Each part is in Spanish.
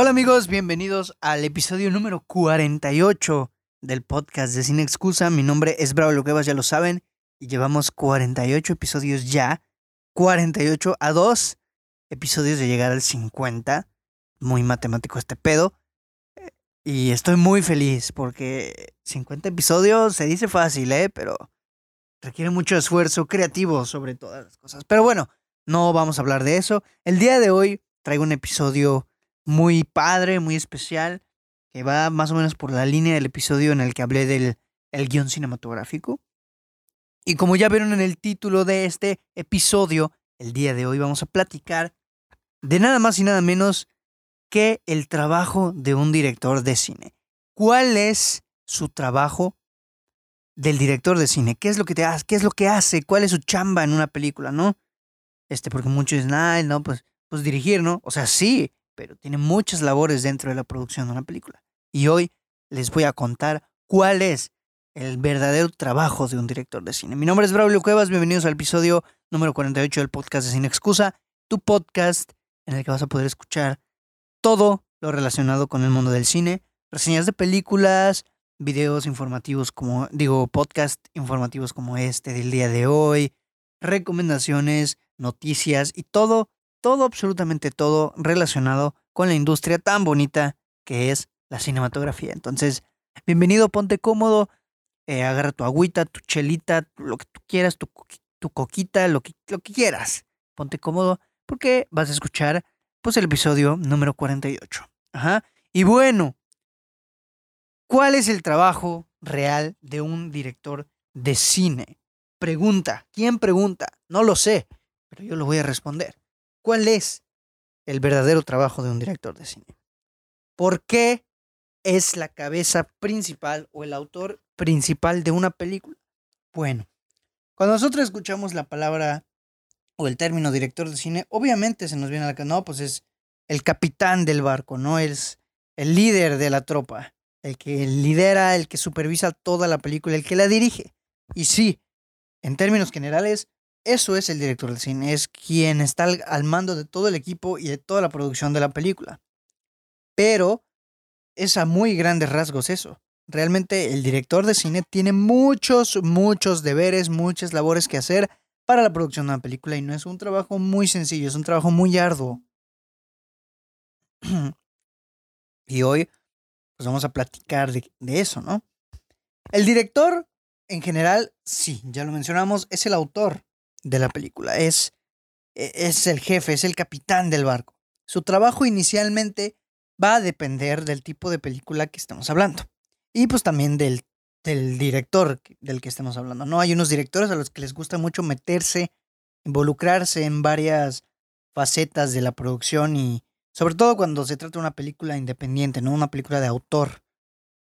Hola amigos, bienvenidos al episodio número 48 del podcast de Sin Excusa. Mi nombre es Bravo Cuevas, ya lo saben, y llevamos 48 episodios ya. 48 a 2 episodios de llegar al 50. Muy matemático este pedo. Y estoy muy feliz porque 50 episodios se dice fácil, ¿eh? Pero requiere mucho esfuerzo creativo sobre todas las cosas. Pero bueno, no vamos a hablar de eso. El día de hoy traigo un episodio muy padre, muy especial, que va más o menos por la línea del episodio en el que hablé del el guion cinematográfico. Y como ya vieron en el título de este episodio, el día de hoy vamos a platicar de nada más y nada menos que el trabajo de un director de cine. ¿Cuál es su trabajo del director de cine? ¿Qué es lo que te hace? ¿Qué es lo que hace? ¿Cuál es su chamba en una película, no? Este, porque muchos dicen, ay, no, pues, pues dirigir, ¿no? O sea, sí, pero tiene muchas labores dentro de la producción de una película. Y hoy les voy a contar cuál es el verdadero trabajo de un director de cine. Mi nombre es Braulio Cuevas, bienvenidos al episodio número 48 del podcast de Sin Excusa, tu podcast en el que vas a poder escuchar todo lo relacionado con el mundo del cine, reseñas de películas, videos informativos como, digo, podcast informativos como este del día de hoy, recomendaciones, noticias y todo todo, absolutamente todo relacionado con la industria tan bonita que es la cinematografía. Entonces, bienvenido, ponte cómodo, eh, agarra tu agüita, tu chelita, lo que tú quieras, tu, tu coquita, lo que, lo que quieras. Ponte cómodo porque vas a escuchar pues el episodio número 48. Ajá. Y bueno, ¿cuál es el trabajo real de un director de cine? Pregunta. ¿Quién pregunta? No lo sé, pero yo lo voy a responder. ¿Cuál es el verdadero trabajo de un director de cine? ¿Por qué es la cabeza principal o el autor principal de una película? Bueno, cuando nosotros escuchamos la palabra o el término director de cine, obviamente se nos viene a la cabeza, no, pues es el capitán del barco, no es el líder de la tropa, el que lidera, el que supervisa toda la película, el que la dirige. Y sí, en términos generales, eso es el director de cine, es quien está al, mando de todo el equipo y de toda la producción de la película. Pero es a muy grandes rasgos eso. Realmente el director de cine tiene muchos, muchos deberes, muchas labores que hacer para la producción de una película y no es un trabajo muy sencillo, es un trabajo muy arduo. y hoy pues vamos a platicar de, de eso, ¿no? El director, en general, sí, ya lo mencionamos, es el autor de la película. Es, e, es el jefe, es el capitán del barco. Su trabajo inicialmente va a depender del tipo de película que estamos hablando. Y pues también del, del director del que estamos hablando. ¿no? Hay unos directores a los que les gusta mucho meterse, involucrarse en varias facetas de la producción y sobre todo cuando se trata de una película independiente, no una película de autor,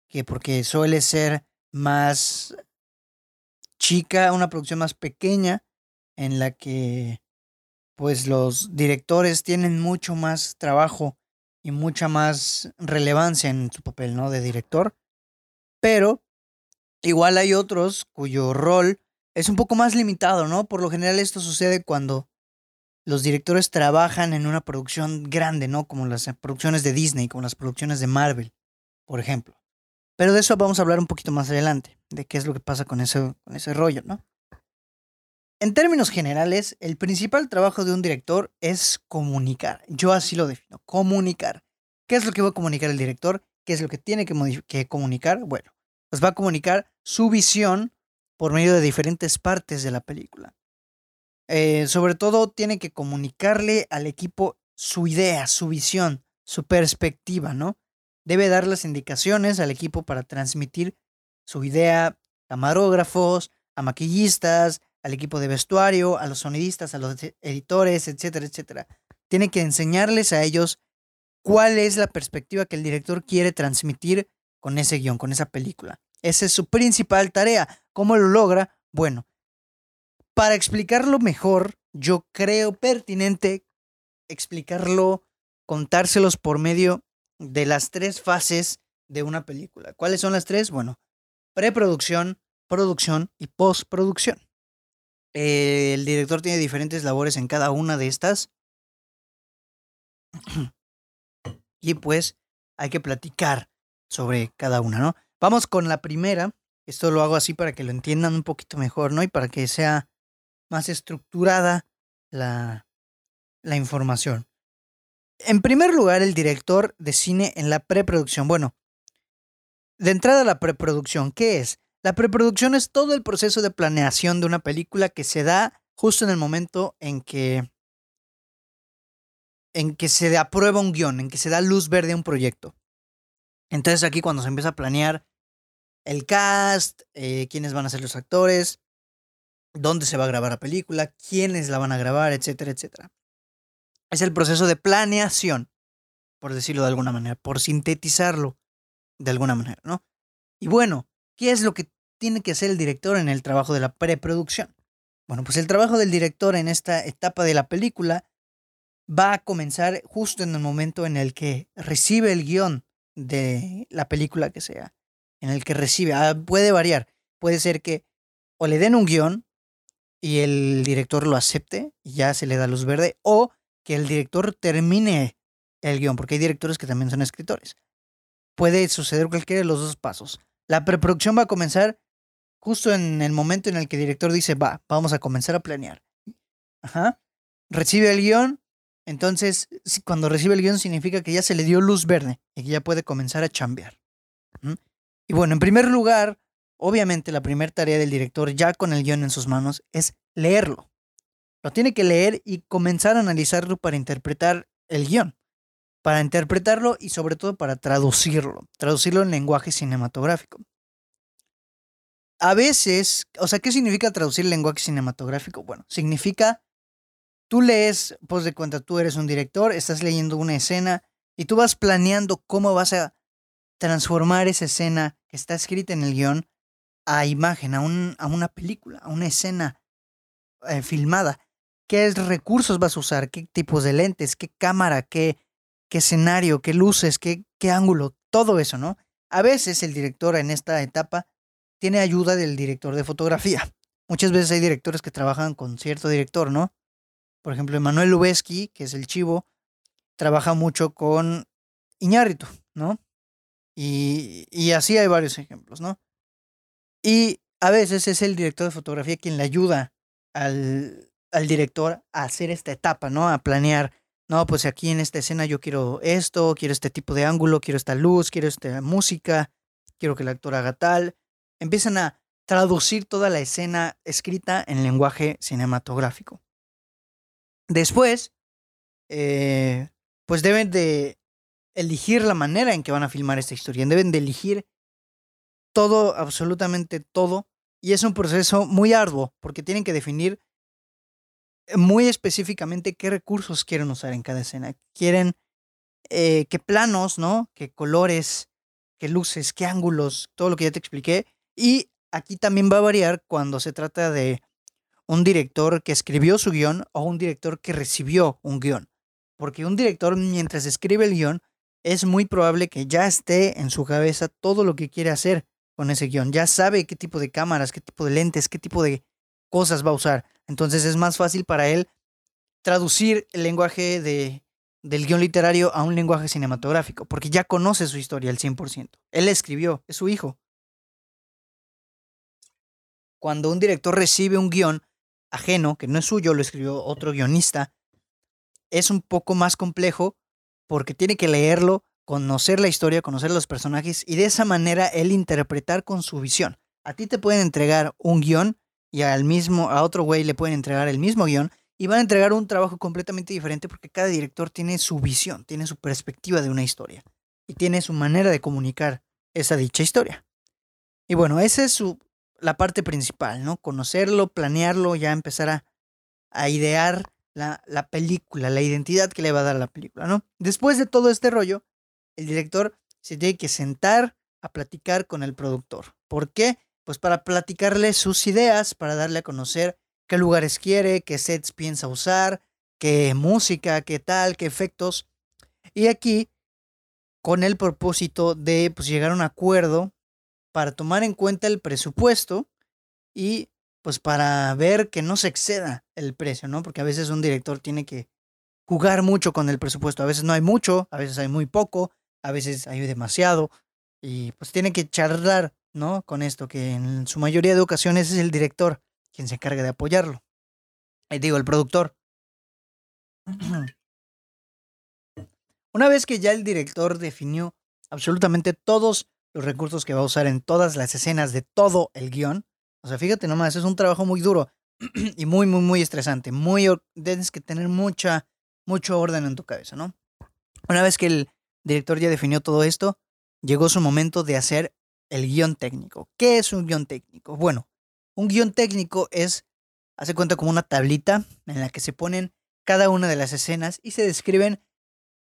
que porque suele ser más chica, una producción más pequeña en la que pues los directores tienen mucho más trabajo y mucha más relevancia en su papel, ¿no? De director. Pero igual hay otros cuyo rol es un poco más limitado, ¿no? Por lo general esto sucede cuando los directores trabajan en una producción grande, ¿no? Como las producciones de Disney, como las producciones de Marvel, por ejemplo. Pero de eso vamos a hablar un poquito más adelante, de qué es lo que pasa con ese, con ese rollo, ¿no? En términos generales, el principal trabajo de un director es comunicar. Yo así lo defino, comunicar. ¿Qué es lo que va a comunicar el director? ¿Qué es lo que tiene que, comunicar? Bueno, pues va a comunicar su visión por medio de diferentes partes de la película. Eh, sobre todo tiene que comunicarle al equipo su idea, su visión, su perspectiva, ¿no? Debe dar las indicaciones al equipo para transmitir su idea, camarógrafos, a maquillistas, al equipo de vestuario, a los sonidistas, a los editores, etcétera, etcétera. Tiene que enseñarles a ellos cuál es la perspectiva que el director quiere transmitir con ese guion, con esa película. Esa es su principal tarea. ¿Cómo lo logra? Bueno, para explicarlo mejor, yo creo pertinente explicarlo, contárselos por medio de las tres fases de una película. ¿Cuáles son las tres? Bueno, preproducción, producción y postproducción. Eh, el director tiene diferentes labores en cada una de estas. Y pues hay que platicar sobre cada una, ¿no? Vamos con la primera. Esto lo hago así para que lo entiendan un poquito mejor, ¿no? Y para que sea más estructurada la, la información. En primer lugar, el director de cine en la preproducción. Bueno, de entrada la preproducción, ¿qué es? La preproducción es todo el proceso de planeación de una película que se da justo en el momento en que en que se aprueba un guion, en que se da luz verde a un proyecto. Entonces aquí cuando se empieza a planear el cast, eh, quiénes van a ser los actores, dónde se va a grabar la película, quiénes la van a grabar, etcétera, etcétera. Es el proceso de planeación, por decirlo de alguna manera, por sintetizarlo de alguna manera, ¿no? Y bueno, ¿qué es lo que tiene que hacer el director en el trabajo de la preproducción? Bueno, pues el trabajo del director en esta etapa de la película va a comenzar justo en el momento en el que recibe el guion de la película que sea, en el que recibe, ah, puede variar, puede ser que o le den un guion y el director lo acepte y ya se le da luz verde, o que el director termine el guion, porque hay directores que también son escritores. Puede suceder cualquiera de los dos pasos. La preproducción va a comenzar justo en el momento en el que el director dice, va, vamos a comenzar a planear. Ajá. Recibe el guion, entonces cuando recibe el guion significa que ya se le dio luz verde y que ya puede comenzar a chambear. Y bueno, en primer lugar, obviamente la primera tarea del director ya con el guion en sus manos es leerlo. Lo tiene que leer y comenzar a analizarlo para interpretar el guion. Para interpretarlo y sobre todo para traducirlo. Traducirlo en lenguaje cinematográfico. A veces, o sea, ¿qué significa traducir lenguaje cinematográfico? Bueno, significa, tú lees, pues de cuenta, tú eres un director, estás leyendo una escena y tú vas planeando cómo vas a transformar esa escena que está escrita en el guion a imagen, a, un, a una película, a una escena eh, filmada. ¿Qué recursos vas a usar? ¿Qué tipos de lentes? ¿Qué cámara? ¿Qué, qué escenario? ¿Qué luces? ¿Qué, ¿Qué ángulo? Todo eso, ¿no? A veces el director en esta etapa tiene ayuda del director de fotografía. Muchas veces hay directores que trabajan con cierto director, ¿no? Por ejemplo, Emanuel Lubezki, que es el chivo, trabaja mucho con Iñárritu, ¿no? Y, y así hay varios ejemplos, ¿no? Y a veces es el director de fotografía quien le ayuda al, al director a hacer esta etapa, ¿no? A planear, no, pues aquí en esta escena yo quiero esto, quiero este tipo de ángulo, quiero esta luz, quiero esta música, quiero que el actor haga tal. Empiezan a traducir toda la escena escrita en lenguaje cinematográfico. Después, eh, pues deben de elegir la manera en que van a filmar esta historia, deben de elegir todo, absolutamente todo. Y es un proceso muy arduo porque tienen que definir muy específicamente qué recursos quieren usar en cada escena. Quieren eh, qué planos, ¿no? Qué colores, qué luces, qué ángulos, todo lo que ya te expliqué. Y aquí también va a variar cuando se trata de un director que escribió su guion o un director que recibió un guion. Porque un director, mientras escribe el guion, es muy probable que ya esté en su cabeza todo lo que quiere hacer con ese guion. Ya sabe qué tipo de cámaras, qué tipo de lentes, qué tipo de cosas va a usar. Entonces es más fácil para él traducir el lenguaje de, del guion literario a un lenguaje cinematográfico, porque ya conoce su historia al 100%. Él escribió, es su hijo. Cuando un director recibe un guion ajeno, que no es suyo, lo escribió otro guionista, es un poco más complejo porque tiene que leerlo conocer la historia, conocer los personajes y de esa manera él interpretar con su visión. A ti te pueden entregar un guion y al mismo, a otro güey le pueden entregar el mismo guion y van a entregar un trabajo completamente diferente porque cada director tiene su visión, tiene su perspectiva de una historia y tiene su manera de comunicar esa dicha historia. Y bueno, esa es su, la parte principal, ¿no? Conocerlo, planearlo, ya empezar a, a idear la, la película, la identidad que le va a dar a la película, ¿no? Después de todo este rollo, el director se tiene que sentar a platicar con el productor. ¿Por qué? Pues para platicarle sus ideas, para darle a conocer qué lugares quiere, qué sets piensa usar, qué música, qué tal, qué efectos. Y aquí, con el propósito de pues, llegar a un acuerdo para tomar en cuenta el presupuesto y pues para ver que no se exceda el precio, ¿no? Porque a veces un director tiene que jugar mucho con el presupuesto. A veces no hay mucho, a veces hay muy poco, a veces hay demasiado. Y pues tiene que charlar, ¿no? Con esto, que en su mayoría de ocasiones es el director quien se encarga de apoyarlo. Y digo, el productor. Una vez que ya el director definió absolutamente todos los recursos que va a usar en todas las escenas de todo el guion, o sea, fíjate nomás, es un trabajo muy duro y muy, muy, muy estresante. Muy, tienes que tener mucha, mucho orden en tu cabeza, ¿no? Una vez que el director ya definió todo esto, llegó su momento de hacer el guion técnico. ¿Qué es un guion técnico? Bueno, un guion técnico es, hace cuenta como una tablita en la que se ponen cada una de las escenas y se describen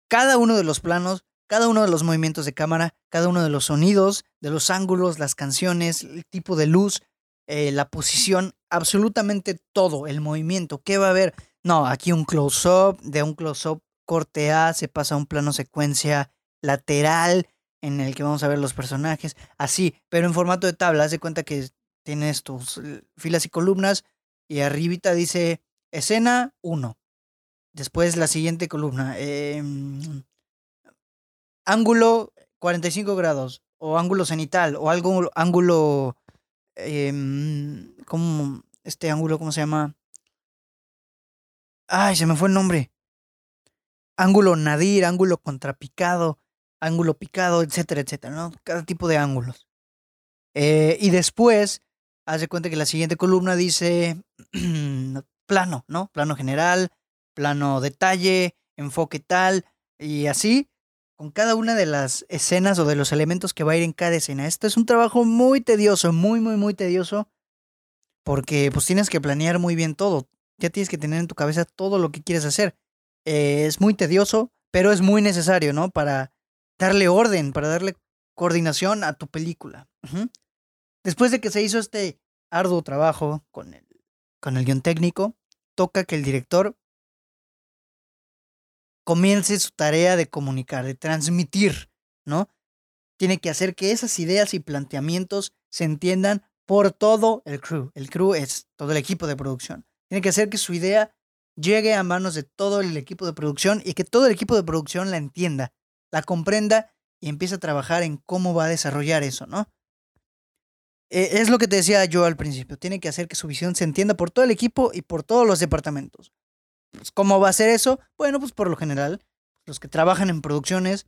cada uno de los planos, cada uno de los movimientos de cámara, cada uno de los sonidos, de los ángulos, las canciones, el tipo de luz, eh, la posición, absolutamente todo, el movimiento. ¿Qué va a haber? No, aquí un close-up, de un close-up corte A se pasa a un plano secuencia lateral en el que vamos a ver los personajes, así, pero en formato de tabla, haz de cuenta que tienes tus filas y columnas y arribita dice escena 1. Después la siguiente columna, em, ángulo 45 grados o ángulo cenital o algo ángulo eh, ¿cómo este ángulo cómo se llama? Ay, se me fue el nombre. Ángulo nadir, ángulo contrapicado, ángulo picado, etcétera, etcétera, ¿no? Cada tipo de ángulos. Eh, y después, haz de cuenta que la siguiente columna dice plano, ¿no? Plano general, plano detalle, enfoque tal, y así con cada una de las escenas o de los elementos que va a ir en cada escena. Esto es un trabajo muy tedioso, muy, muy, muy tedioso, porque pues tienes que planear muy bien todo. Ya tienes que tener en tu cabeza todo lo que quieres hacer. Eh, es muy tedioso, pero es muy necesario, ¿no? Para darle orden, para darle coordinación a tu película. Después de que se hizo este arduo trabajo con el, con el guion técnico, toca que el director comience su tarea de comunicar, de transmitir, ¿no? Tiene que hacer que esas ideas y planteamientos se entiendan por todo el crew. El crew es todo el equipo de producción. Tiene que hacer que su idea llegue a manos de todo el equipo de producción y que todo el equipo de producción la entienda, la comprenda y empiece a trabajar en cómo va a desarrollar eso, ¿no? E, es lo que te decía yo al principio. Tiene que hacer que su visión se entienda por todo el equipo y por todos los departamentos. Pues, ¿Cómo va a ser eso? Bueno, pues por lo general, los que trabajan en producciones,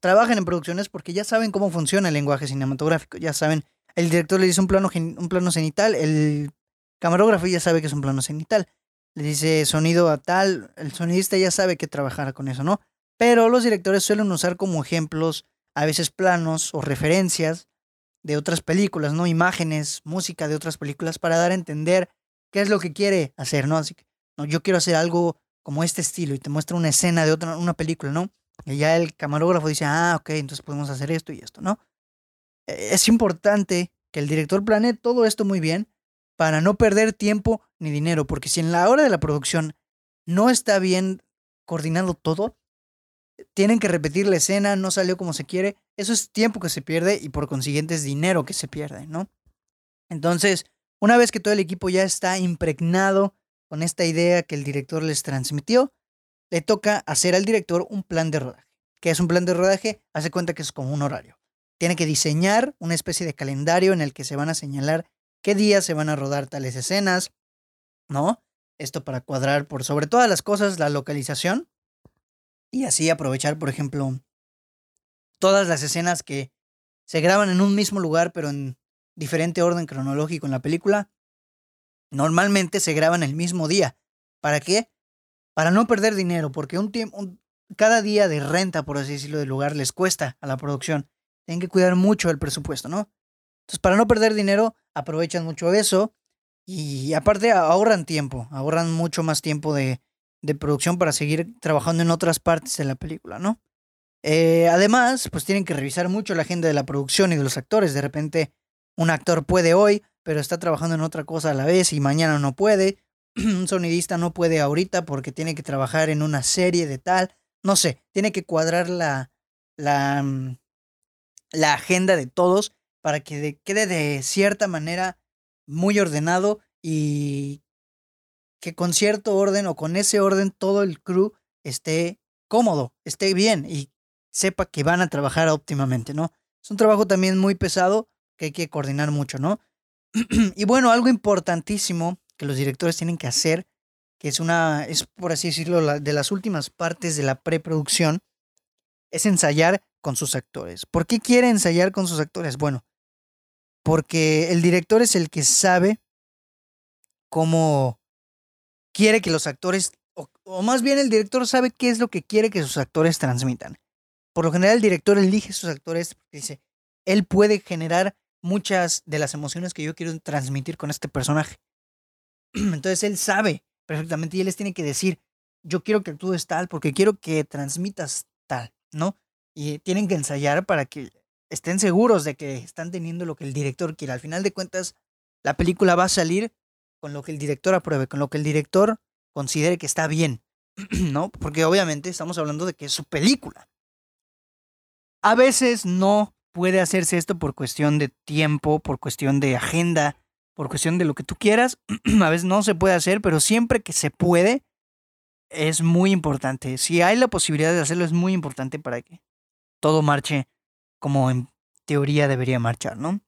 trabajan en producciones porque ya saben cómo funciona el lenguaje cinematográfico, ya saben, el director le dice un plano, un plano cenital, el camarógrafo ya sabe que es un plano cenital, le dice sonido a tal, el sonidista ya sabe que trabajar con eso, ¿no? Pero los directores suelen usar como ejemplos a veces planos o referencias de otras películas, ¿no? Imágenes, música de otras películas para dar a entender qué es lo que quiere hacer, ¿no? Así que no, yo quiero hacer algo como este estilo y te muestra una escena de otra, una película, ¿no? Y ya el camarógrafo dice, ah, ok, entonces podemos hacer esto y esto, ¿no? E, es importante que el director planee todo esto muy bien para no perder tiempo ni dinero, porque si en la hora de la producción no está bien coordinado todo, tienen que repetir la escena, no salió como se quiere, eso es tiempo que se pierde y por consiguiente es dinero que se pierde, ¿no? Entonces, una vez que todo el equipo ya está impregnado con esta idea que el director les transmitió, le toca hacer al director un plan de rodaje. ¿Qué es un plan de rodaje? Hace cuenta que es como un horario. Tiene que diseñar una especie de calendario en el que se van a señalar qué días se van a rodar tales escenas, ¿no? Esto para cuadrar por sobre todas las cosas la localización y así aprovechar, por ejemplo, todas las escenas que se graban en un mismo lugar pero en diferente orden cronológico en la película, normalmente se graban el mismo día. ¿Para qué? Para no perder dinero, porque un tiempo, cada día de renta, por así decirlo, del lugar les cuesta a la producción. Tienen que cuidar mucho el presupuesto, ¿no? Entonces, para no perder dinero, aprovechan mucho eso y aparte ahorran tiempo, ahorran mucho más tiempo de, de producción para seguir trabajando en otras partes de la película, ¿no? Eh, además, pues tienen que revisar mucho la agenda de la producción y de los actores. De repente, un actor puede hoy, pero está trabajando en otra cosa a la vez y mañana no puede. Un sonidista no puede ahorita porque tiene que trabajar en una serie de tal. No sé, tiene que cuadrar la, la, mm, la agenda de todos para que quede de cierta manera muy ordenado y que con cierto orden o con ese orden todo el crew esté cómodo, esté bien y sepa que van a trabajar óptimamente, ¿no? Es un trabajo también muy pesado que hay que coordinar mucho, ¿no? y bueno, algo importantísimo que los directores tienen que hacer, que es una, es por así decirlo, de las últimas partes de la preproducción, es ensayar con sus actores. ¿Por qué quiere ensayar con sus actores? Bueno, porque el director es el que sabe cómo quiere que los actores, o, más bien el director sabe qué es lo que quiere que sus actores transmitan. Por lo general el director elige sus actores porque dice, él puede generar muchas de las emociones que yo quiero transmitir con este personaje. Entonces él sabe perfectamente y él les tiene que decir, yo quiero que actúes tal porque quiero que transmitas tal, ¿no? Y tienen que ensayar para que estén seguros de que están teniendo lo que el director quiere. Al final de cuentas, la película va a salir con lo que el director apruebe, con lo que el director considere que está bien, ¿no? Porque obviamente estamos hablando de que es su película. A veces no puede hacerse esto por cuestión de tiempo, por cuestión de agenda, por cuestión de lo que tú quieras. A veces no se puede hacer, pero siempre que se puede, es muy importante. Si hay la posibilidad de hacerlo, es muy importante para que todo marche como en teoría debería marchar, ¿no?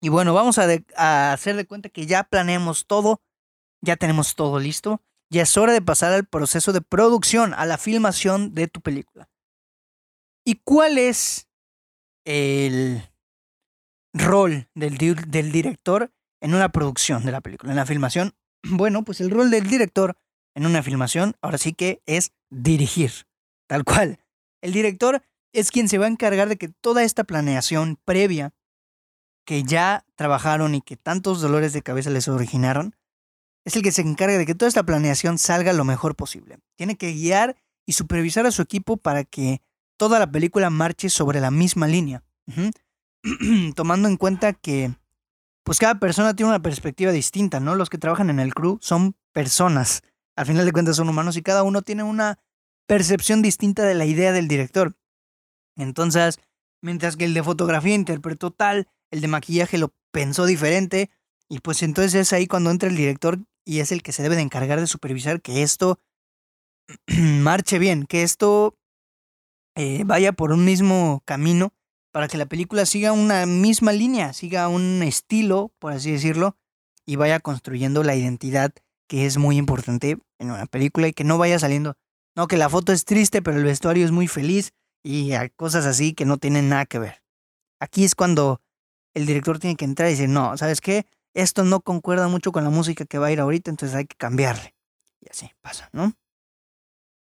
Y bueno, vamos a, hacer de cuenta que ya planeamos todo, ya tenemos todo listo, ya es hora de pasar al proceso de producción, a la filmación de tu película. ¿Y cuál es el rol del, del director en una producción de la película, en la filmación? Bueno, pues el rol del director en una filmación ahora sí que es dirigir, tal cual. El director es quien se va a encargar de que toda esta planeación previa que ya trabajaron y que tantos dolores de cabeza les originaron, es el que se encarga de que toda esta planeación salga lo mejor posible. Tiene que guiar y supervisar a su equipo para que toda la película marche sobre la misma línea. Tomando en cuenta que pues cada persona tiene una perspectiva distinta, ¿no? Los que trabajan en el crew son personas. Al final de cuentas son humanos y cada uno tiene una percepción distinta de la idea del director. Entonces, mientras que el de fotografía interpretó tal, el de maquillaje lo pensó diferente, y pues entonces es ahí cuando entra el director y es el que se debe de encargar de supervisar que esto marche bien, que esto eh, vaya por un mismo camino para que la película siga una misma línea, siga un estilo, por así decirlo, y vaya construyendo la identidad que es muy importante en una película y que no vaya saliendo, no, que la foto es triste, pero el vestuario es muy feliz y cosas así que no tienen nada que ver. Aquí es cuando el director tiene que entrar y decir, no, ¿sabes qué? Esto no concuerda mucho con la música que va a ir ahorita, entonces hay que cambiarle. Y así pasa, ¿no?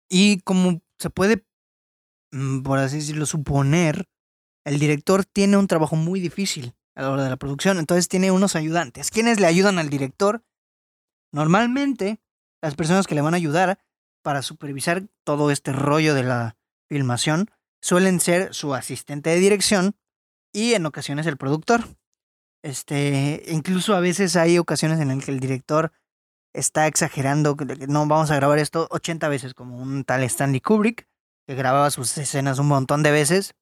Y como se puede, mm, por así decirlo, suponer, el director tiene un trabajo muy difícil a la hora de la producción, entonces tiene unos ayudantes. ¿Quiénes le ayudan al director? Normalmente, las personas que le van a ayudar para supervisar todo este rollo de la filmación suelen ser su asistente de dirección y en ocasiones el productor. Este, incluso a veces hay ocasiones en las que el director está exagerando, que no vamos a grabar esto 80 veces, como un tal Stanley Kubrick, que grababa sus escenas un montón de veces.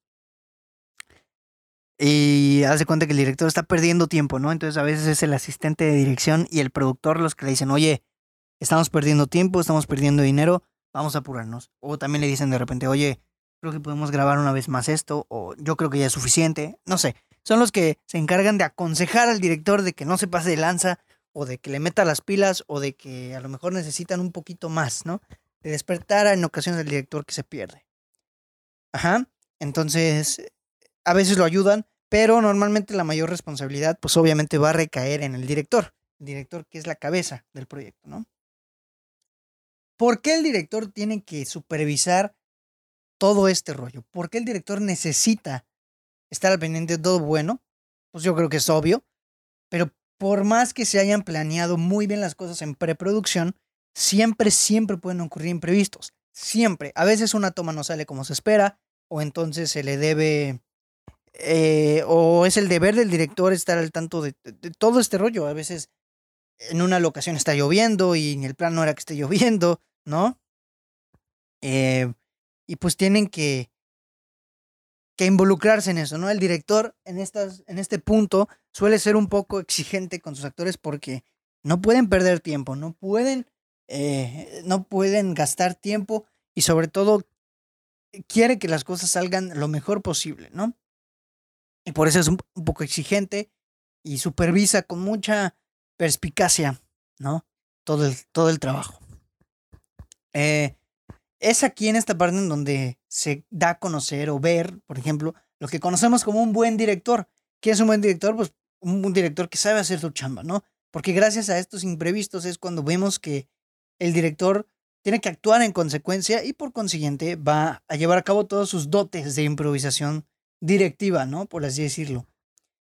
Y hace cuenta que el director está perdiendo tiempo, ¿no? Entonces a veces es el asistente de dirección y el productor los que le dicen, oye, estamos perdiendo tiempo, estamos perdiendo dinero, vamos a apurarnos. O también le dicen de repente, oye, creo que podemos grabar una vez más esto, o yo creo que ya es suficiente, no sé. Son los que se encargan de aconsejar al director de que no se pase de lanza, o de que le meta las pilas, o de que a lo mejor necesitan un poquito más, ¿no? De despertar en ocasiones al director que se pierde. Ajá. Entonces, a veces lo ayudan, pero normalmente la mayor responsabilidad, pues obviamente va a recaer en el director. El director que es la cabeza del proyecto, ¿no? ¿Por qué el director tiene que supervisar todo este rollo? ¿Por qué el director necesita estar al pendiente de todo bueno? Pues yo creo que es obvio, pero por más que se hayan planeado muy bien las cosas en preproducción, siempre, siempre pueden ocurrir imprevistos. Siempre. A veces una toma no sale como se espera, o entonces se le debe, eh, o es el deber del director estar al tanto de, todo este rollo. A veces en una locación está lloviendo y en el plan no era que esté lloviendo, ¿no? Eh, y pues tienen que, involucrarse en eso, ¿no? El director en, estas, en este punto suele ser un poco exigente con sus actores porque no pueden perder tiempo, no pueden eh, no pueden gastar tiempo y sobre todo quiere que las cosas salgan lo mejor posible, ¿no? Y por eso es un, poco exigente y supervisa con mucha perspicacia, ¿no? Todo el, todo el trabajo. Eh, es aquí en esta parte en donde se da a conocer o ver, por ejemplo, lo que conocemos como un buen director. ¿Quién es un buen director? Pues un, director que sabe hacer su chamba, ¿no? Porque gracias a estos imprevistos es cuando vemos que el director tiene que actuar en consecuencia y por consiguiente va a llevar a cabo todos sus dotes de improvisación directiva, ¿no? Por así decirlo.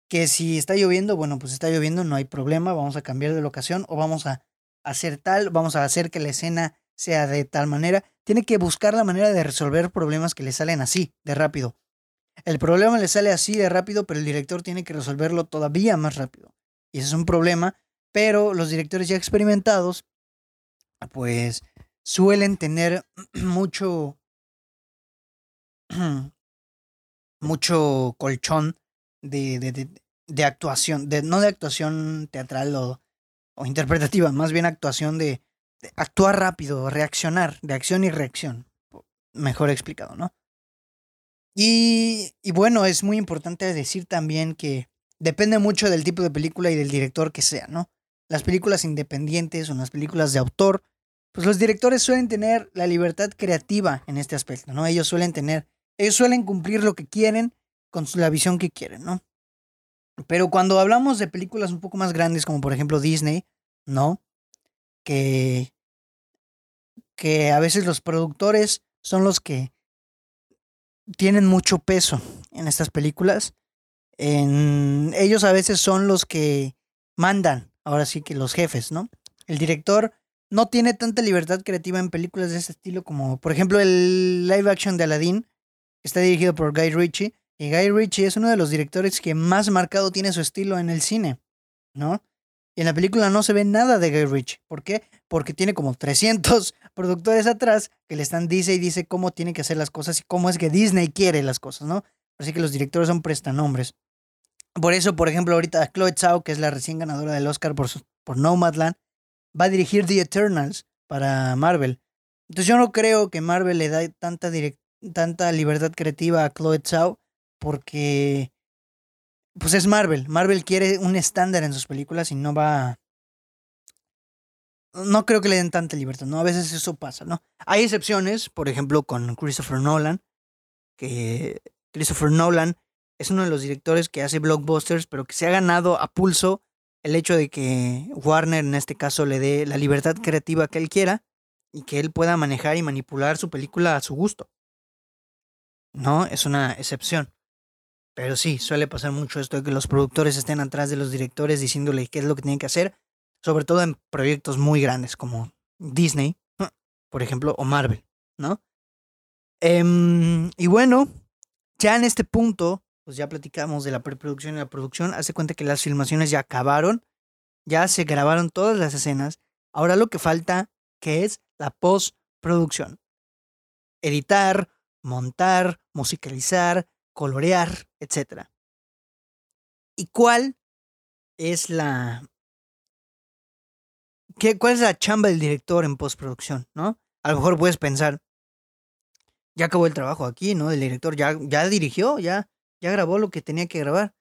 Que si está lloviendo, bueno, pues está lloviendo, no hay problema, vamos a cambiar de locación o vamos a hacer tal, vamos a hacer que la escena sea de tal manera. Tiene que buscar la manera de resolver problemas que le salen así, de rápido. El problema le sale así de rápido, pero el director tiene que resolverlo todavía más rápido. Y ese es un problema, pero los directores ya experimentados, pues suelen tener mucho, mucho colchón de, de, de, actuación, de, no de actuación teatral o, o interpretativa, más bien actuación de, actuar rápido, reaccionar, de acción y reacción. Mejor explicado, ¿no? Y, y bueno, es muy importante decir también que depende mucho del tipo de película y del director que sea, ¿no? Las películas independientes o las películas de autor pues los directores suelen tener la libertad creativa en este aspecto, ¿no? Ellos suelen tener, ellos suelen cumplir lo que quieren con la visión que quieren, ¿no? Pero cuando hablamos de películas un poco más grandes, como por ejemplo Disney, ¿no? Que, que a veces los productores son los que tienen mucho peso en estas películas. En, ellos a veces son los que mandan, ahora sí que los jefes, ¿no? El director no tiene tanta libertad creativa en películas de ese estilo como, por ejemplo, el live action de Aladdin. Está dirigido por Guy Ritchie. Y Guy Ritchie es uno de los directores que más marcado tiene su estilo en el cine, ¿no? Y en la película no se ve nada de Guy Ritchie. ¿Por qué? Porque tiene como 300 productores atrás que le están dice y dice cómo tiene que hacer las cosas y cómo es que Disney quiere las cosas, ¿no? Así que los directores son prestanombres. Por eso, por ejemplo, ahorita Chloe Zhao, que es la recién ganadora del Oscar por, por Nomadland, va a dirigir The Eternals para Marvel. Entonces yo no creo que Marvel le da tanta, tanta libertad creativa a Chloe Zhao porque pues es Marvel. Marvel quiere un estándar en sus películas y no va no creo que le den tanta libertad, ¿no? A veces eso pasa, ¿no? Hay excepciones, por ejemplo, con Christopher Nolan, que Christopher Nolan es uno de los directores que hace blockbusters, pero que se ha ganado a pulso el hecho de que Warner en este caso le dé la libertad creativa que él quiera y que él pueda manejar y manipular su película a su gusto. No, es una excepción. Pero sí, suele pasar mucho esto de que los productores estén atrás de los directores diciéndole qué es lo que tienen que hacer, sobre todo en proyectos muy grandes como Disney, por ejemplo, o Marvel, ¿no? Em, y bueno, ya en este punto pues ya platicamos de la preproducción y la producción. Hace cuenta que las filmaciones ya acabaron, ya se grabaron todas las escenas. Ahora lo que falta, que es la postproducción. Editar, montar, musicalizar, colorear, etc. ¿Y cuál es la... ¿Qué, ¿Cuál es la chamba del director en postproducción? ¿no? A lo mejor puedes pensar, ya acabó el trabajo aquí, ¿no? El director ya, ya dirigió, ya, ¿Ya grabó lo que tenía que grabar?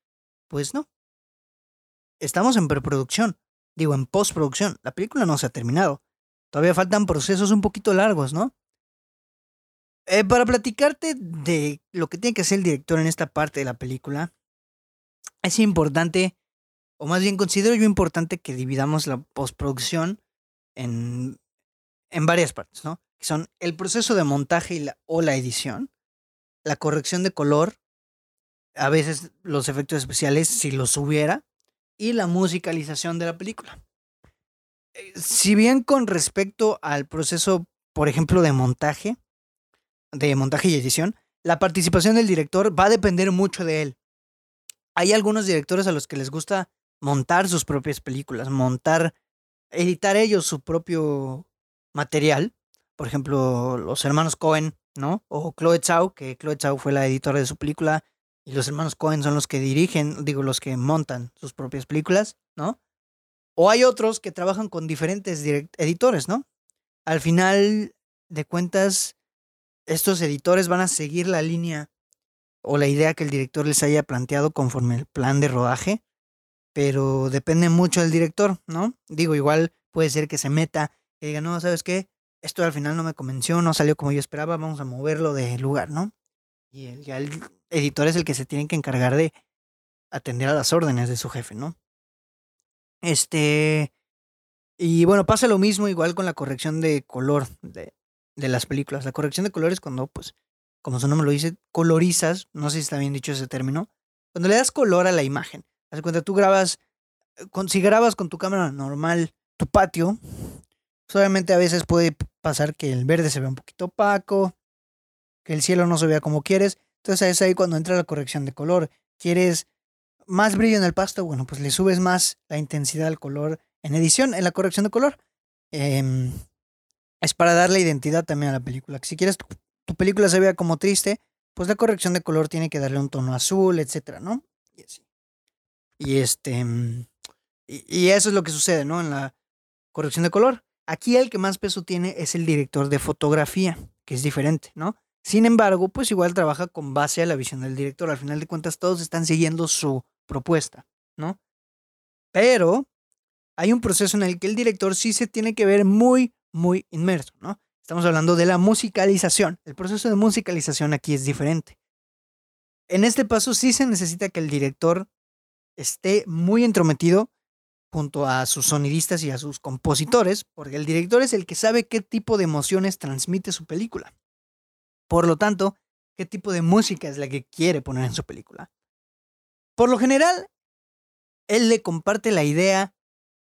Pues no. Estamos en preproducción, digo en postproducción. La película no se ha terminado. Todavía faltan procesos un poquito largos, ¿no? Eh, para platicarte de lo que tiene que hacer el director en esta parte de la película, es importante, o más bien considero yo importante que dividamos la postproducción en, en varias partes, ¿no? Que son el proceso de montaje o la edición, la corrección de color, a veces los efectos especiales si los hubiera y la musicalización de la película. Eh, si bien con respecto al proceso, por ejemplo, de montaje, de montaje y edición, la participación del director va a depender mucho de él. Hay algunos directores a los que les gusta montar sus propias películas, montar, editar ellos su propio material. Por ejemplo, los hermanos Cohen, ¿no? O Chloe Zhao, que Chloe Zhao fue la editora de su película y los hermanos Cohen son los que dirigen, digo, los que montan sus propias películas, ¿no? O hay otros que trabajan con diferentes editores, ¿no? al final de cuentas, estos editores van a seguir la línea o la idea que el director les haya planteado conforme el plan de rodaje, pero depende mucho del director, ¿no? Digo, igual puede ser que se meta y diga, no, ¿sabes qué? Esto al final no me convenció, no salió como yo esperaba, vamos a moverlo de lugar, ¿no? Y el, ya el editor es el que se tiene que encargar de atender a las órdenes de su jefe, ¿no? Este. Y bueno, pasa lo mismo igual con la corrección de color de, de las películas. La corrección de color es cuando, pues, como su nombre lo dice, colorizas, no sé si está bien dicho ese término, cuando le das color a la imagen. Haz cuenta, tú grabas, eh, con, si grabas con tu cámara normal tu patio, pues obviamente a veces puede pasar que el verde se vea un poquito opaco, que el cielo no se vea como quieres. Entonces es ahí cuando entra la corrección de color. ¿Quieres más brillo en el pasto? Bueno, pues le subes más la intensidad del color en edición, en la corrección de color. Em, es para darle identidad también a la película. Si quieres tu, tu, película se vea como triste, pues la corrección de color tiene que darle un tono azul, etcétera, ¿no? Y así. Y este. Y, y eso es lo que sucede, ¿no? En la corrección de color. Aquí el que más peso tiene es el director de fotografía, que es diferente, ¿no? Sin embargo, pues igual trabaja con base a la visión del director. Al final de cuentas, todos están siguiendo su propuesta, ¿no? Pero hay un proceso en el que el director sí se tiene que ver muy, muy inmerso, ¿no? Estamos hablando de la musicalización. El proceso de musicalización aquí es diferente. En este paso sí se necesita que el director esté muy entrometido junto a sus sonidistas y a sus compositores, porque el director es el que sabe qué tipo de emociones transmite su película. Por lo tanto, qué tipo de música es la que quiere poner en su película. Por lo general, él le comparte la idea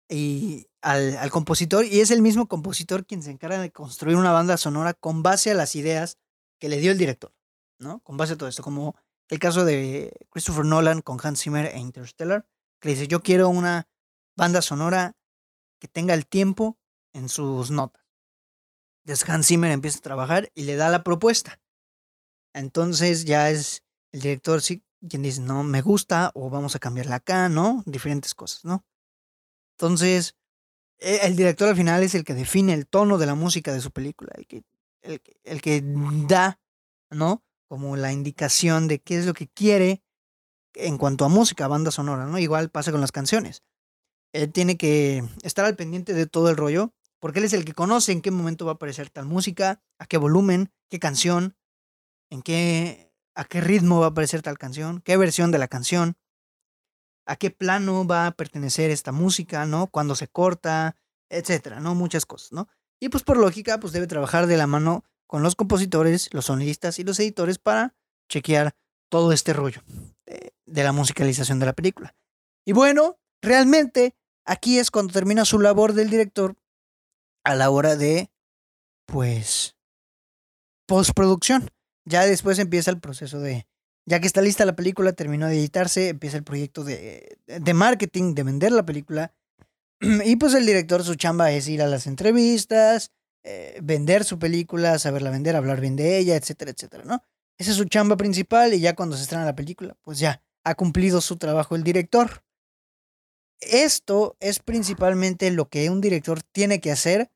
y al, al, compositor y es el mismo compositor quien se encarga de construir una banda sonora con base a las ideas que le dio el director, ¿no? Con base a todo esto, como el caso de Christopher Nolan con Hans Zimmer e Interstellar, que dice, yo quiero una banda sonora que tenga el tiempo en sus notas. Entonces Hans Zimmer empieza a trabajar y le da la propuesta. Entonces ya es el director sí, quien dice, no, me gusta o vamos a cambiarla acá, ¿no? Diferentes cosas, ¿no? Entonces, el director al final es el que define el tono de la música de su película, el que, el que da, ¿no? Como la indicación de qué es lo que quiere en cuanto a música, banda sonora, ¿no? Igual pasa con las canciones. Él tiene que estar al pendiente de todo el rollo porque él es el que conoce en qué momento va a aparecer tal música, a qué volumen, qué canción, en qué, a qué ritmo va a aparecer tal canción, qué versión de la canción, a qué plano va a pertenecer esta música, ¿no? Cuándo se corta, etcétera, ¿no? Muchas cosas, ¿no? Y pues por lógica, pues debe trabajar de la mano con los compositores, los sonidistas y los editores para chequear todo este rollo de, de la musicalización de la película. Y bueno, realmente aquí es cuando termina su labor del director a la hora de, pues, postproducción. Ya después empieza el proceso de, ya que está lista la película, terminó de editarse, empieza el proyecto de, de marketing, de vender la película. Y pues el director, su chamba es ir a las entrevistas, eh, vender su película, saberla vender, hablar bien de ella, etcétera, etcétera, ¿no? Esa es su chamba principal y ya cuando se estrena la película, pues ya ha cumplido su trabajo el director. Esto es principalmente lo que un director tiene que hacer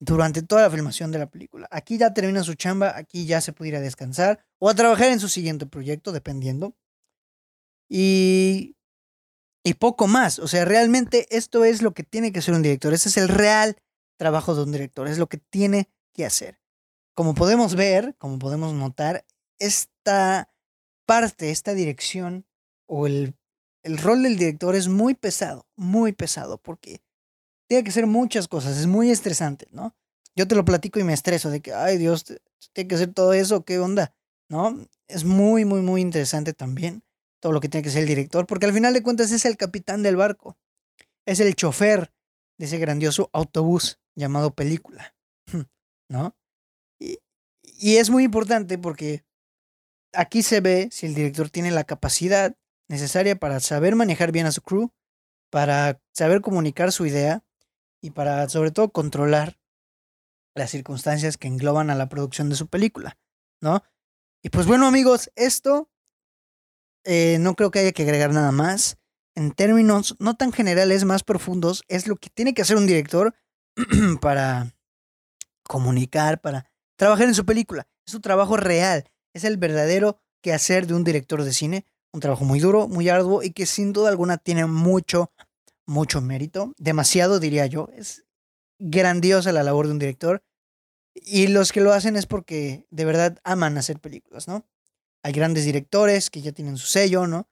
durante toda la filmación de la película. Aquí ya termina su chamba, aquí ya se pudiera descansar o a trabajar en su siguiente proyecto, dependiendo. Y, y poco más. O sea, realmente esto es lo que tiene que hacer un director. Ese es el real trabajo de un director, es lo que tiene que hacer. Como podemos ver, como podemos notar, esta parte, esta dirección o el el rol del director es muy pesado, muy pesado, porque tiene que hacer muchas cosas, es muy estresante, ¿no? Yo te lo platico y me estreso de que, ay Dios, tiene que hacer todo eso, ¿qué onda? ¿No? Es muy, muy, muy interesante también todo lo que tiene que hacer el director, porque al final de cuentas es el capitán del barco, es el chofer de ese grandioso autobús llamado película, ¿no? Y, y es muy importante porque aquí se ve si el director tiene la capacidad necesaria para saber manejar bien a su crew, para saber comunicar su idea y para sobre todo controlar las circunstancias que engloban a la producción de su película, ¿no? Y pues bueno amigos, esto eh, no creo que haya que agregar nada más. En términos no tan generales, más profundos, es lo que tiene que hacer un director para comunicar, para trabajar en su película. Es su trabajo real, es el verdadero quehacer de un director de cine, un trabajo muy duro, muy arduo y que sin duda alguna tiene mucho, mucho mérito, demasiado diría yo. Es grandiosa la labor de un director y los que lo hacen es porque de verdad aman hacer películas, ¿no? Hay grandes directores que ya tienen su sello, ¿no?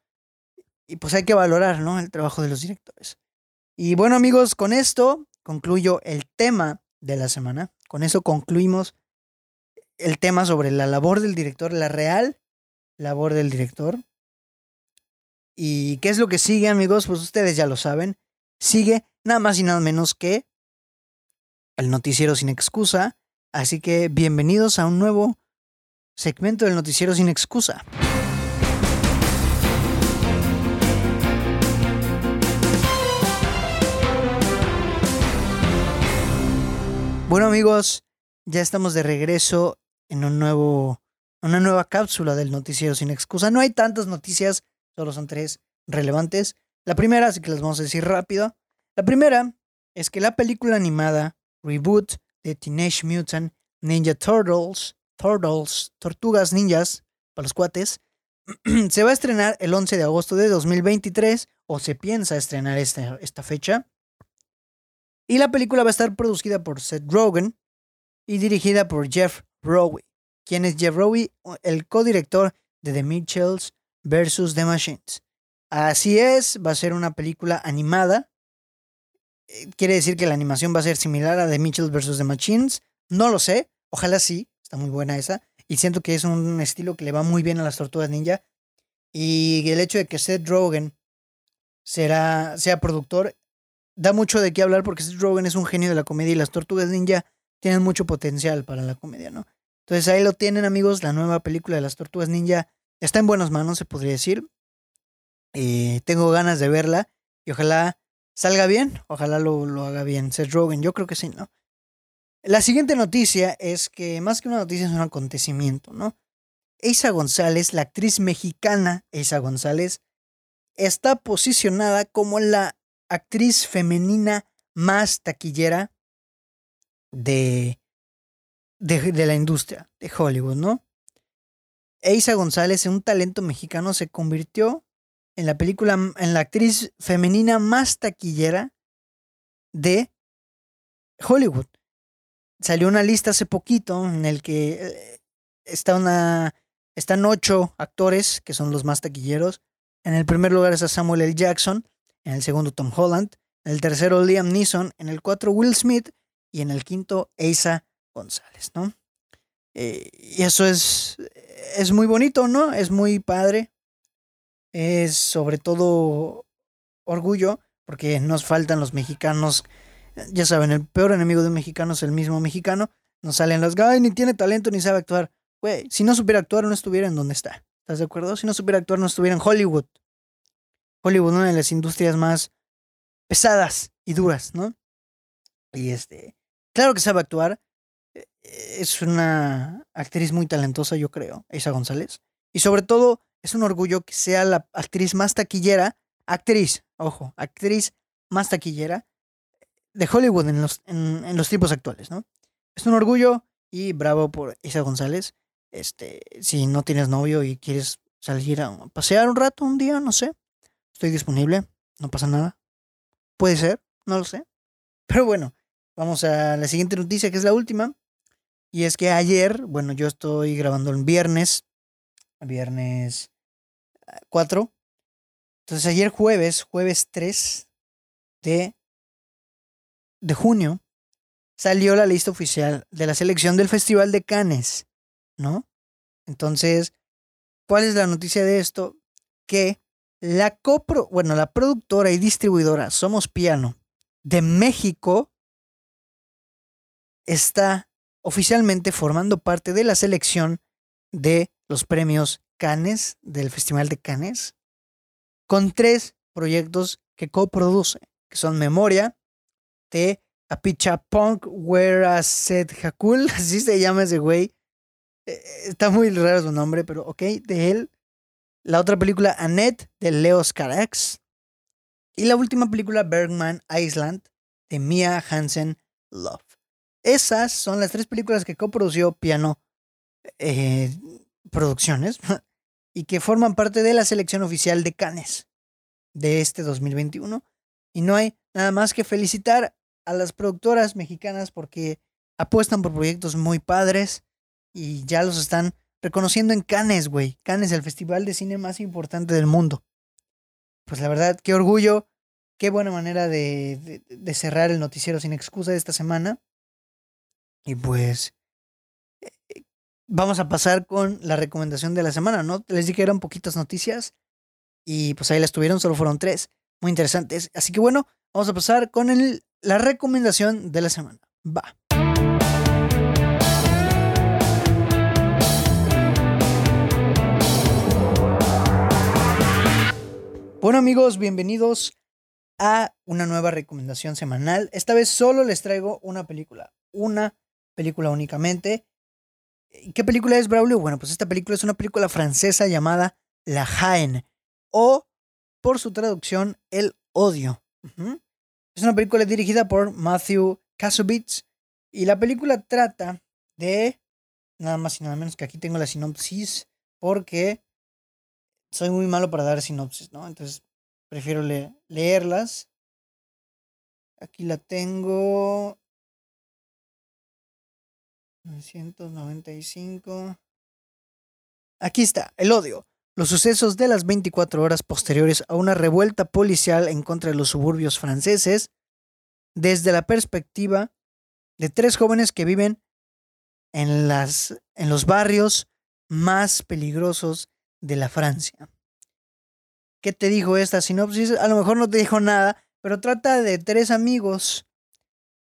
Y pues hay que valorar, ¿no? El trabajo de los directores. Y bueno amigos, con esto concluyo el tema de la semana. Con eso concluimos el tema sobre la labor del director, la real labor del director. ¿Y qué es lo que sigue amigos? Pues ustedes ya lo saben. Sigue nada más y nada menos que el noticiero sin excusa. Así que bienvenidos a un nuevo segmento del noticiero sin excusa. Bueno amigos, ya estamos de regreso en un nuevo, una nueva cápsula del noticiero sin excusa. No hay tantas noticias, solo son tres relevantes. La primera, así que las vamos a decir rápido. La primera es que la película animada Reboot de Teenage Mutant Ninja Turtles Turtles, Tortugas Ninjas, para los cuates, se va a estrenar el 11 de agosto de 2023, o se piensa estrenar esta, esta fecha. Y la película va a estar producida por Seth Rogen y dirigida por Jeff Rowe. quien es Jeff Rowe, el codirector de The Mitchells vs. The Machines. Así es, va a ser una película animada. Eh, quiere decir que la animación va a ser similar a The Mitchells vs. The Machines. No lo sé, ojalá sí. Está muy buena esa. Y siento que es un estilo que le va muy bien a las tortugas ninja. Y el hecho de que Seth Rogen será, sea productor da mucho de qué hablar porque Seth Rogen es un genio de la comedia y las tortugas ninja tienen mucho potencial para la comedia, ¿no? Entonces ahí lo tienen, amigos. La nueva película de las tortugas ninja está en buenas manos, se podría decir. Eh, tengo ganas de verla y ojalá salga bien. Ojalá lo, lo haga bien Seth Rogen. Yo creo que sí, ¿no? La siguiente noticia es que más que una noticia es un acontecimiento, ¿no? Eisa González, la actriz mexicana Eisa González, está posicionada como la actriz femenina más taquillera de, de, la industria de Hollywood, ¿no? Eisa González, un talento mexicano, se convirtió en la película, en la actriz femenina más taquillera de Hollywood salió una lista hace poquito en el que eh, está una, están ocho actores que son los más taquilleros. En el primer lugar está Samuel L. Jackson, en el segundo Tom Holland, en el tercero Liam Neeson, en el cuatro Will Smith y en el quinto Asa González, ¿no? Eh, y eso es, es muy bonito, ¿no? Es muy padre. Es sobre todo orgullo porque nos faltan los mexicanos ya saben, el peor enemigo de un mexicano es el mismo mexicano. Nos salen los, ay, ni tiene talento ni sabe actuar. Güey, si no supiera actuar, no estuviera en donde está. ¿Estás de acuerdo? Si no supiera actuar, no estuviera en Hollywood. Hollywood, una de las industrias más pesadas y duras, ¿no? Y este, claro que sabe actuar. E, es una actriz muy talentosa, yo creo, Isa González. Y sobre todo, es un orgullo que sea la actriz más taquillera, actriz, ojo, actriz más taquillera de Hollywood en los, en, los tiempos actuales, ¿no? Es un orgullo y bravo por Isa González. Este, si no tienes novio y quieres salir a pasear un rato, un día, no sé, estoy disponible, no pasa nada. Puede ser, no lo sé. Pero bueno, vamos a la siguiente noticia, que es la última. Y es que ayer, bueno, yo estoy grabando el viernes, viernes 4. Ah, Entonces ayer jueves, jueves 3 de de junio salió la lista oficial de la selección del Festival de Cannes, ¿no? Entonces, ¿cuál es la noticia de esto? Que la copro, bueno, la productora y distribuidora Somos Piano de México está oficialmente formando parte de la selección de los premios Cannes del Festival de Cannes con tres proyectos que coproduce, que son Memoria, de Apichapunk Wera Set Hakul, así se llama ese güey. Eh, está muy raro su nombre, pero ok, de él. La otra película, Annette, de Leo Carax. Y la última película, Bergman Island, de Mia Hansen Love. esas son las tres películas que coprodució Piano eh, Producciones y que forman parte de la selección oficial de Cannes de este 2021. Y no hay nada más que felicitar a las productoras mexicanas porque apuestan por proyectos muy padres y ya los están reconociendo en Cannes, güey. Cannes, el festival de cine más importante del mundo. Pues la verdad, qué orgullo, qué buena manera de, de, cerrar el noticiero sin excusa de esta semana. Y pues vamos a pasar con la recomendación de la semana, ¿no? Les dije que eran poquitas noticias y pues ahí las tuvieron, solo fueron tres, muy interesantes. Así que bueno, vamos a pasar con la recomendación de la semana. Va. Bueno amigos, bienvenidos a una nueva recomendación semanal. Esta vez solo les traigo una película, una película únicamente. ¿Qué película es Braulio? Bueno, pues esta película es una película francesa llamada La Haine o por su traducción El Odio. Es una película dirigida por Matthew Kasovitz y la película trata de nada más y nada menos que aquí tengo la sinopsis porque soy muy malo para dar sinopsis, ¿no? Entonces prefiero leerlas. Aquí la tengo. 995. Aquí está, el odio. Los sucesos de las 24 horas posteriores a una revuelta policial en contra de los suburbios franceses, desde la perspectiva de tres jóvenes que viven en, las, en los barrios más peligrosos de la Francia. ¿Qué te dijo esta sinopsis? A lo mejor no te dijo nada, pero trata de tres amigos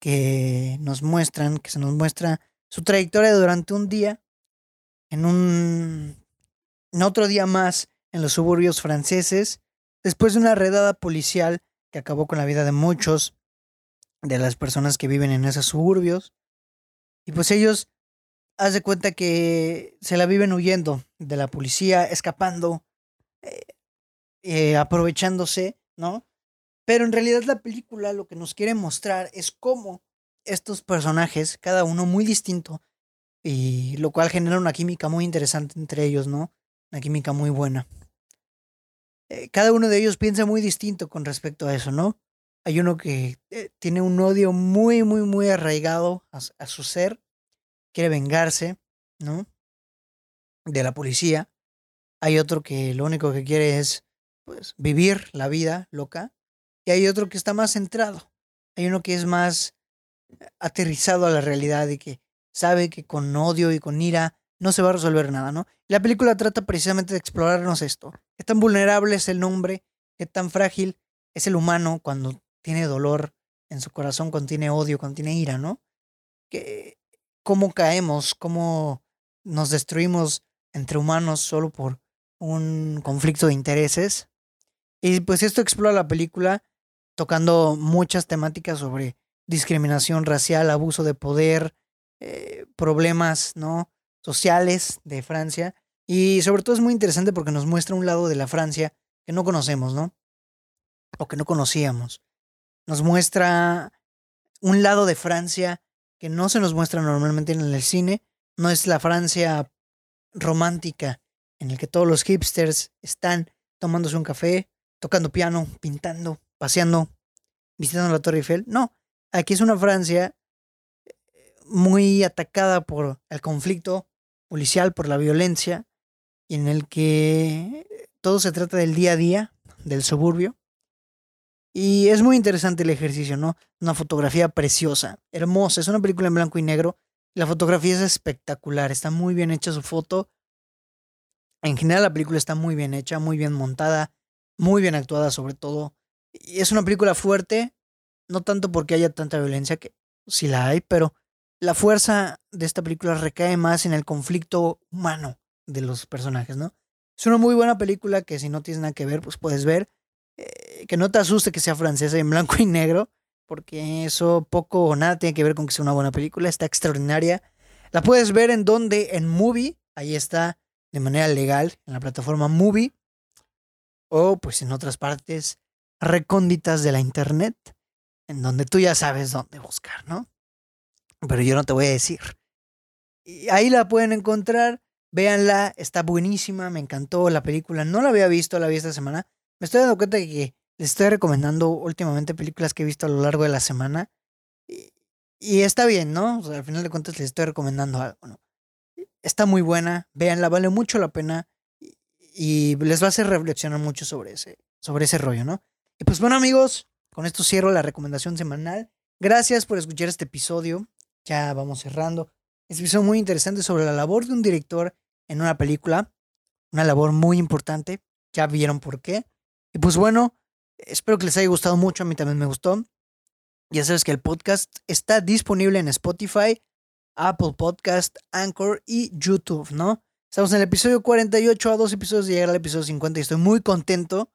que nos muestran, que se nos muestra su trayectoria durante un día, en un en otro día más en los suburbios franceses, después de una redada policial que acabó con la vida de muchos de las personas que viven en esos suburbios. Y pues ellos, haz de cuenta que se la viven huyendo de la policía, escapando, eh, eh, aprovechándose, ¿no? Pero en realidad la película lo que nos quiere mostrar es cómo estos personajes, cada uno muy distinto, y lo cual genera una química muy interesante entre ellos, ¿no? Una química muy buena. Eh, cada uno de ellos piensa muy distinto con respecto a eso, ¿no? Hay uno que tiene un odio muy, muy, muy arraigado a su ser, quiere vengarse, ¿no? de la policía. Hay otro que lo único que quiere es pues vivir la vida loca y hay otro que está más centrado. Hay uno que es más aterrizado a la realidad y que sabe que con odio y con ira no se va a resolver nada, ¿no? La película trata precisamente de explorarnos esto. Qué tan vulnerable es el hombre, qué tan frágil es el humano cuando tiene dolor en su corazón, cuando tiene odio, cuando tiene ira, ¿no? Que, cómo caemos, cómo nos destruimos entre humanos solo por un conflicto de intereses. Y pues esto explora la película tocando muchas temáticas sobre discriminación racial, abuso de poder, eh, problemas ¿no? sociales de Francia. Y sobre todo es muy interesante porque nos muestra un lado de la Francia que no conocemos, ¿no? O que no conocíamos. Nos muestra un lado de Francia que no se nos muestra normalmente en el cine. No es la Francia romántica en el que todos los hipsters están tomándose un café, tocando piano, pintando, paseando, visitando la Torre Eiffel. No, aquí es una Francia eh, muy atacada por el conflicto policial, por la violencia, y en el que todo se trata del día a día, del suburbio. Y es muy interesante el ejercicio, ¿no? Una fotografía preciosa, hermosa. Es una película en blanco y negro la fotografía es espectacular, está muy bien hecha su foto. En general la película está muy bien hecha, muy bien montada, muy bien actuada sobre todo. Y es una película fuerte, no tanto porque haya tanta violencia, que sí la hay, pero la fuerza de esta película recae más en el conflicto humano de los personajes, ¿no? Es una muy buena película que si no tienes nada que ver, pues puedes ver. Eh, que no te asuste que sea francesa en blanco y negro porque eso poco o nada tiene que ver con que sea una buena película, está extraordinaria. La puedes ver en donde, en Movie, ahí está de manera legal, en la plataforma Movie, o pues en otras partes recónditas de la internet, en donde tú ya sabes dónde buscar, ¿no? pero yo no te voy a decir. Y ahí la pueden encontrar, véanla, está buenísima, me encantó la película, no la había visto, la vi esta semana. Me estoy dando cuenta de que les estoy recomendando últimamente películas que he visto a lo largo de la semana. Y, está bien, ¿no? al final de cuentas les estoy recomendando algo, ¿no? Está muy buena, véanla, vale mucho la pena y les va a hacer reflexionar mucho sobre ese, sobre ese rollo, ¿no? Y pues bueno amigos, con esto cierro la recomendación semanal. Gracias por escuchar este episodio. Ya vamos cerrando. Este episodio muy interesante sobre la labor de un director en una película. Una labor muy importante. Ya vieron por qué. Y pues bueno, espero que les haya gustado mucho. A mí también me gustó. Ya sabes que el podcast está disponible en Spotify, Apple Podcast, Anchor y YouTube, ¿no? Estamos en el episodio 48 a dos episodios de llegar al episodio 50 y estoy muy contento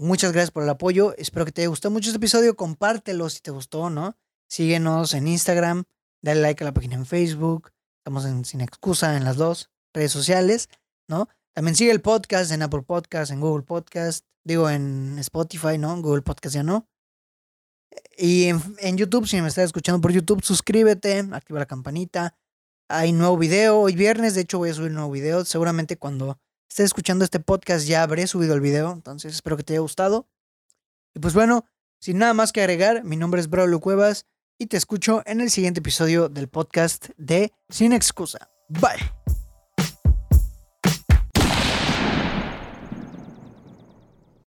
Muchas gracias por el apoyo. Espero que te haya gustado mucho este episodio. Compártelo si te gustó, ¿no? Síguenos en Instagram. Dale like a la página en Facebook. Estamos en Sin Excusa en las dos redes sociales, ¿no? También sigue el podcast en Apple Podcast, en Google Podcast. Digo, en Spotify, ¿no? Google Podcast ya no. Y en, en YouTube, si me estás escuchando por YouTube, suscríbete, activa la campanita. Hay nuevo video. Hoy viernes, de hecho, voy a subir un nuevo video. Seguramente cuando estés escuchando este podcast ya habré subido el video, entonces espero que te haya gustado. Y pues bueno, sin nada más que agregar, mi nombre es Braulio Cuevas y te escucho en el siguiente episodio del podcast de Sin Excusa. Bye.